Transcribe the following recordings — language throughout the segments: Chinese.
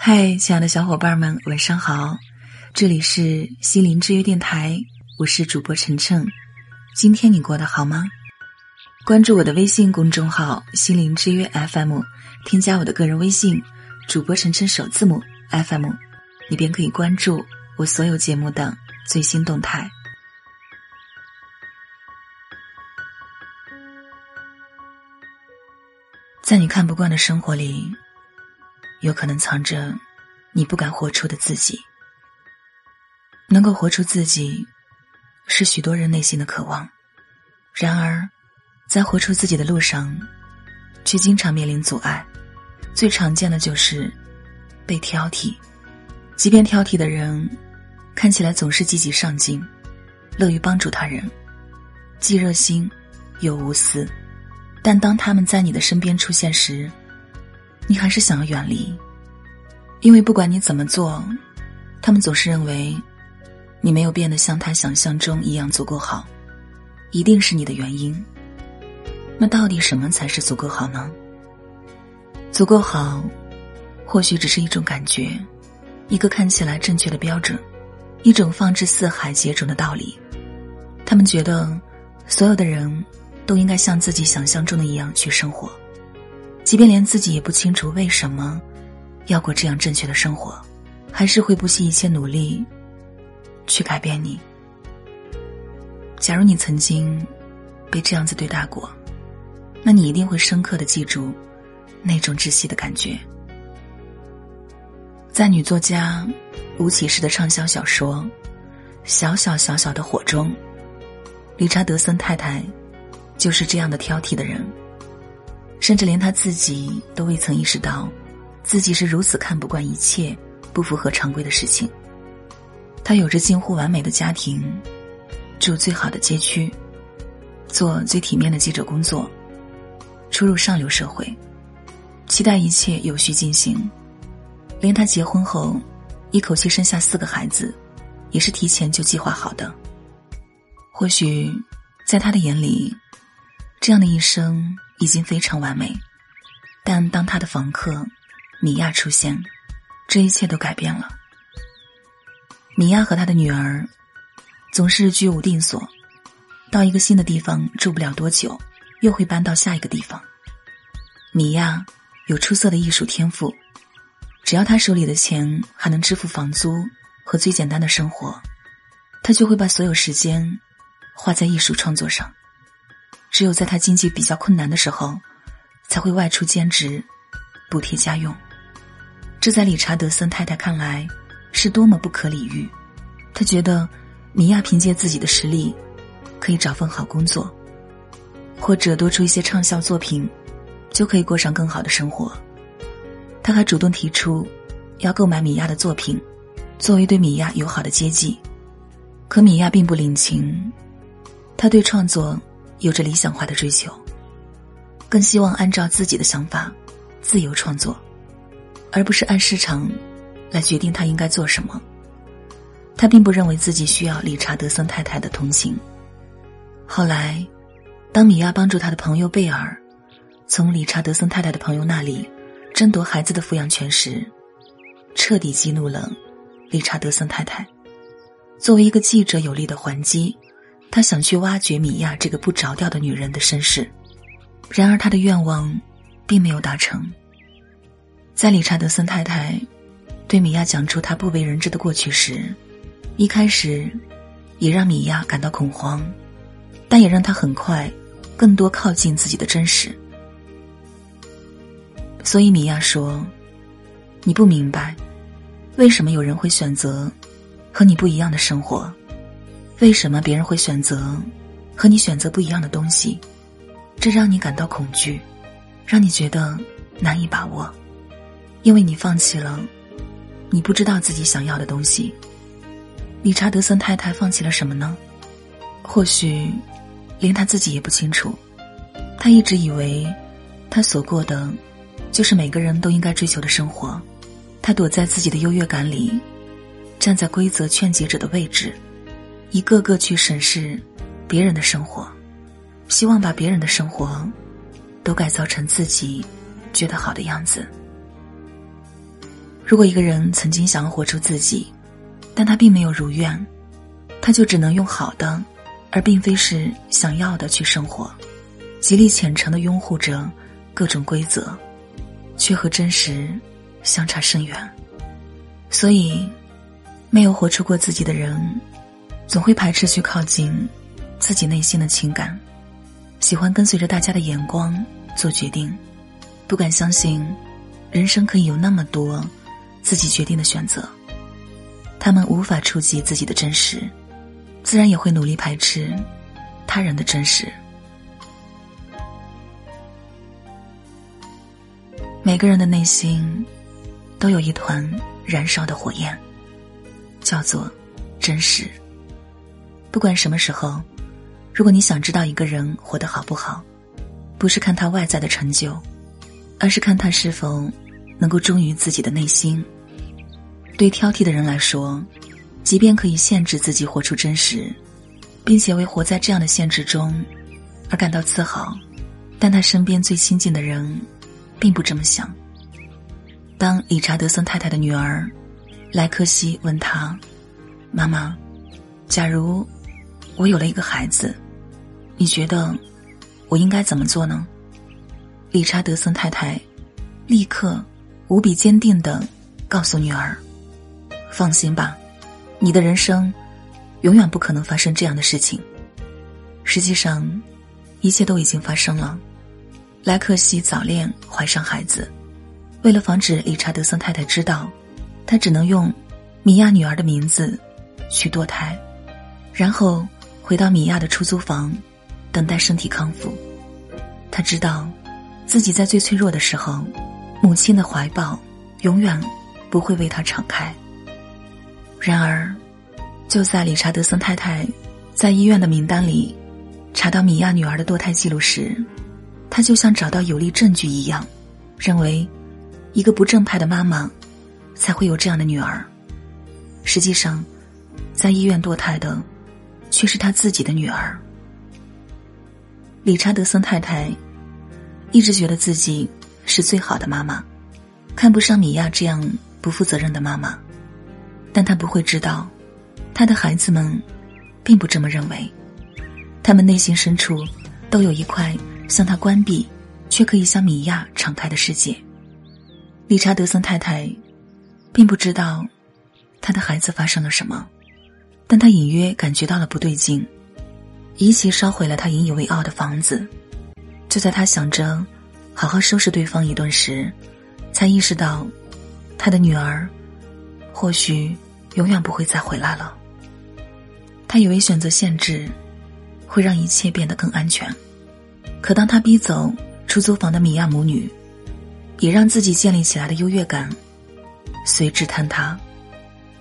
嗨，亲爱的小伙伴们，晚上好！这里是心灵之约电台，我是主播晨晨。今天你过得好吗？关注我的微信公众号“心灵之约 FM”，添加我的个人微信“主播晨晨首字母 FM”，你便可以关注我所有节目的最新动态。在你看不惯的生活里。有可能藏着你不敢活出的自己。能够活出自己，是许多人内心的渴望。然而，在活出自己的路上，却经常面临阻碍。最常见的就是被挑剔。即便挑剔的人看起来总是积极上进，乐于帮助他人，既热心又无私，但当他们在你的身边出现时，你还是想要远离，因为不管你怎么做，他们总是认为你没有变得像他想象中一样足够好，一定是你的原因。那到底什么才是足够好呢？足够好，或许只是一种感觉，一个看起来正确的标准，一种放之四海皆准的道理。他们觉得，所有的人都应该像自己想象中的一样去生活。即便连自己也不清楚为什么要过这样正确的生活，还是会不惜一切努力去改变你。假如你曾经被这样子对待过，那你一定会深刻的记住那种窒息的感觉。在女作家吴启诗的畅销小说《小小小小的火》中，理查德森太太就是这样的挑剔的人。甚至连他自己都未曾意识到，自己是如此看不惯一切不符合常规的事情。他有着近乎完美的家庭，住最好的街区，做最体面的记者工作，出入上流社会，期待一切有序进行。连他结婚后一口气生下四个孩子，也是提前就计划好的。或许，在他的眼里，这样的一生。已经非常完美，但当他的房客米娅出现，这一切都改变了。米娅和他的女儿总是居无定所，到一个新的地方住不了多久，又会搬到下一个地方。米娅有出色的艺术天赋，只要他手里的钱还能支付房租和最简单的生活，他就会把所有时间花在艺术创作上。只有在他经济比较困难的时候，才会外出兼职，补贴家用。这在理查德森太太看来是多么不可理喻。他觉得米娅凭借自己的实力，可以找份好工作，或者多出一些畅销作品，就可以过上更好的生活。他还主动提出要购买米娅的作品，作为对米娅友好的接济。可米娅并不领情，他对创作。有着理想化的追求，更希望按照自己的想法自由创作，而不是按市场来决定他应该做什么。他并不认为自己需要理查德森太太的同情。后来，当米娅帮助他的朋友贝尔从理查德森太太的朋友那里争夺孩子的抚养权时，彻底激怒了理查德森太太。作为一个记者，有力的还击。他想去挖掘米娅这个不着调的女人的身世，然而他的愿望并没有达成。在理查德森太太对米娅讲出她不为人知的过去时，一开始也让米娅感到恐慌，但也让她很快更多靠近自己的真实。所以米娅说：“你不明白，为什么有人会选择和你不一样的生活。”为什么别人会选择和你选择不一样的东西？这让你感到恐惧，让你觉得难以把握，因为你放弃了你不知道自己想要的东西。理查德森太太放弃了什么呢？或许连他自己也不清楚。他一直以为他所过的就是每个人都应该追求的生活。他躲在自己的优越感里，站在规则劝解者的位置。一个个去审视别人的生活，希望把别人的生活都改造成自己觉得好的样子。如果一个人曾经想要活出自己，但他并没有如愿，他就只能用好的，而并非是想要的去生活，极力虔诚的拥护着各种规则，却和真实相差甚远。所以，没有活出过自己的人，总会排斥去靠近自己内心的情感，喜欢跟随着大家的眼光做决定，不敢相信人生可以有那么多。自己决定的选择，他们无法触及自己的真实，自然也会努力排斥他人的真实。每个人的内心都有一团燃烧的火焰，叫做真实。不管什么时候，如果你想知道一个人活得好不好，不是看他外在的成就，而是看他是否能够忠于自己的内心。对挑剔的人来说，即便可以限制自己活出真实，并且为活在这样的限制中而感到自豪，但他身边最亲近的人并不这么想。当理查德森太太的女儿莱克西问他：“妈妈，假如我有了一个孩子，你觉得我应该怎么做呢？”理查德森太太立刻无比坚定的告诉女儿。放心吧，你的人生永远不可能发生这样的事情。实际上，一切都已经发生了。莱克西早恋怀上孩子，为了防止理查德森太太知道，他只能用米娅女儿的名字去堕胎，然后回到米娅的出租房，等待身体康复。他知道，自己在最脆弱的时候，母亲的怀抱永远不会为他敞开。然而，就在理查德森太太在医院的名单里查到米娅女儿的堕胎记录时，他就像找到有力证据一样，认为一个不正派的妈妈才会有这样的女儿。实际上，在医院堕胎的却是他自己的女儿。理查德森太太一直觉得自己是最好的妈妈，看不上米娅这样不负责任的妈妈。但她不会知道，她的孩子们并不这么认为，他们内心深处都有一块向他关闭，却可以向米娅敞开的世界。理查德森太太并不知道他的孩子发生了什么，但他隐约感觉到了不对劲。一起烧毁了他引以为傲的房子，就在他想着好好收拾对方一顿时，才意识到他的女儿。或许永远不会再回来了。他以为选择限制会让一切变得更安全，可当他逼走出租房的米娅母女，也让自己建立起来的优越感随之坍塌。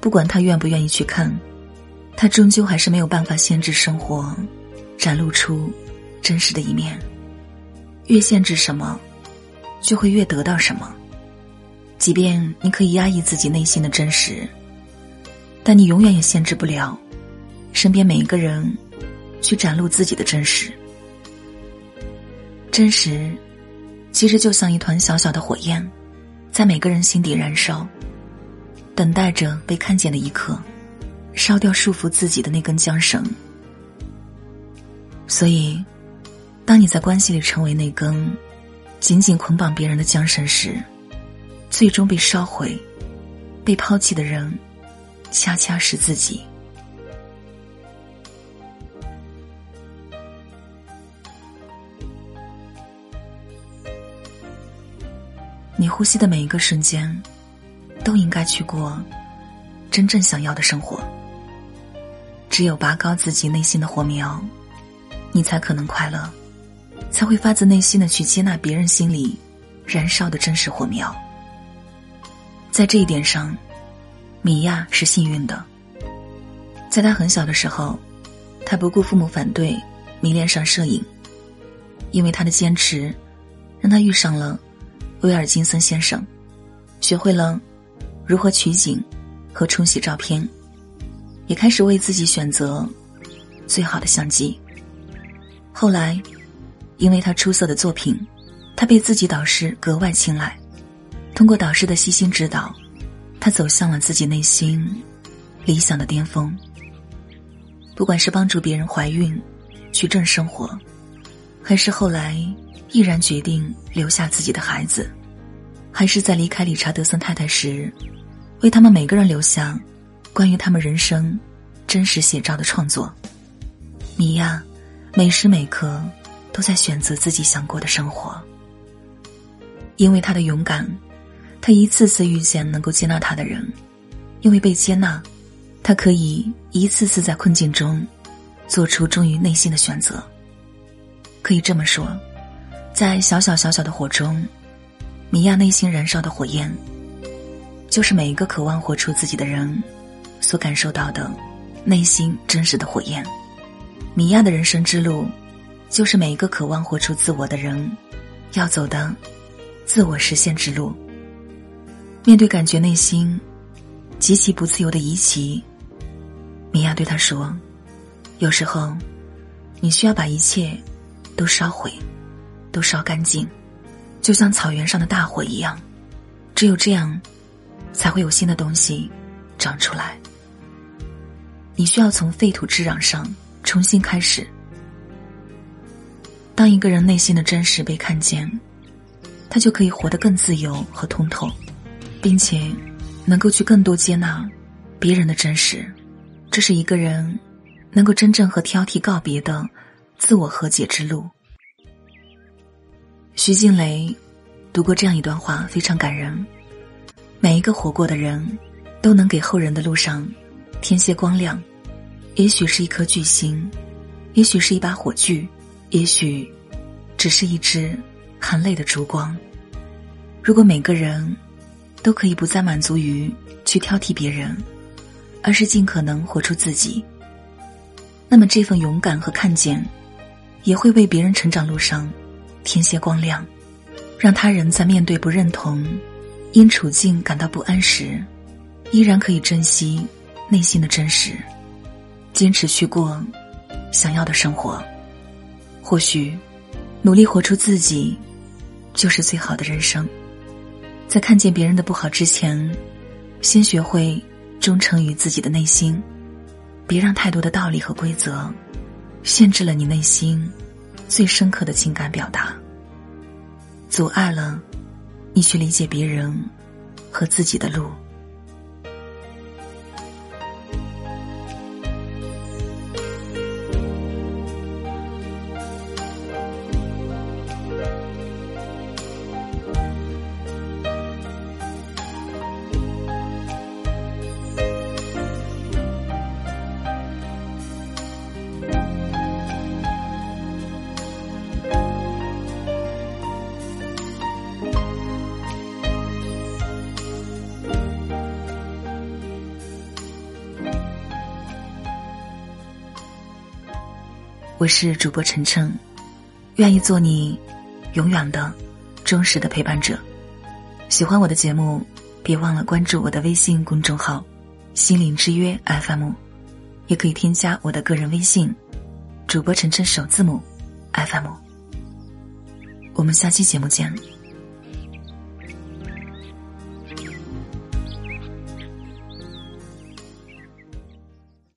不管他愿不愿意去看，他终究还是没有办法限制生活，展露出真实的一面。越限制什么，就会越得到什么。即便你可以压抑自己内心的真实，但你永远也限制不了身边每一个人去展露自己的真实。真实其实就像一团小小的火焰，在每个人心底燃烧，等待着被看见的一刻，烧掉束缚自己的那根缰绳。所以，当你在关系里成为那根紧紧捆绑别人的缰绳时，最终被烧毁、被抛弃的人，恰恰是自己。你呼吸的每一个瞬间，都应该去过真正想要的生活。只有拔高自己内心的火苗，你才可能快乐，才会发自内心的去接纳别人心里燃烧的真实火苗。在这一点上，米娅是幸运的。在她很小的时候，她不顾父母反对，迷恋上摄影。因为她的坚持，让她遇上了威尔金森先生，学会了如何取景和冲洗照片，也开始为自己选择最好的相机。后来，因为他出色的作品，他被自己导师格外青睐。通过导师的悉心指导，他走向了自己内心理想的巅峰。不管是帮助别人怀孕、去挣生活，还是后来毅然决定留下自己的孩子，还是在离开理查德森太太时，为他们每个人留下关于他们人生真实写照的创作，米娅每时每刻都在选择自己想过的生活。因为他的勇敢，他一次次遇见能够接纳他的人；因为被接纳，他可以一次次在困境中做出忠于内心的选择。可以这么说，在小小小小的火中，米娅内心燃烧的火焰，就是每一个渴望活出自己的人所感受到的内心真实的火焰。米娅的人生之路，就是每一个渴望活出自我的人要走的。自我实现之路。面对感觉内心极其不自由的怡琪，米娅对他说：“有时候，你需要把一切都烧毁，都烧干净，就像草原上的大火一样。只有这样，才会有新的东西长出来。你需要从废土之壤上重新开始。当一个人内心的真实被看见。”他就可以活得更自由和通透，并且能够去更多接纳别人的真实。这是一个人能够真正和挑剔告别的自我和解之路。徐静蕾读过这样一段话，非常感人。每一个活过的人，都能给后人的路上添些光亮。也许是一颗巨星，也许是一把火炬，也许只是一支。含泪的烛光。如果每个人都可以不再满足于去挑剔别人，而是尽可能活出自己，那么这份勇敢和看见，也会为别人成长路上添些光亮，让他人在面对不认同、因处境感到不安时，依然可以珍惜内心的真实，坚持去过想要的生活。或许，努力活出自己。就是最好的人生，在看见别人的不好之前，先学会忠诚于自己的内心，别让太多的道理和规则限制了你内心最深刻的情感表达，阻碍了你去理解别人和自己的路。我是主播晨晨，愿意做你永远的忠实的陪伴者。喜欢我的节目，别忘了关注我的微信公众号“心灵之约 FM”，也可以添加我的个人微信“主播晨晨首字母 FM”。我们下期节目见。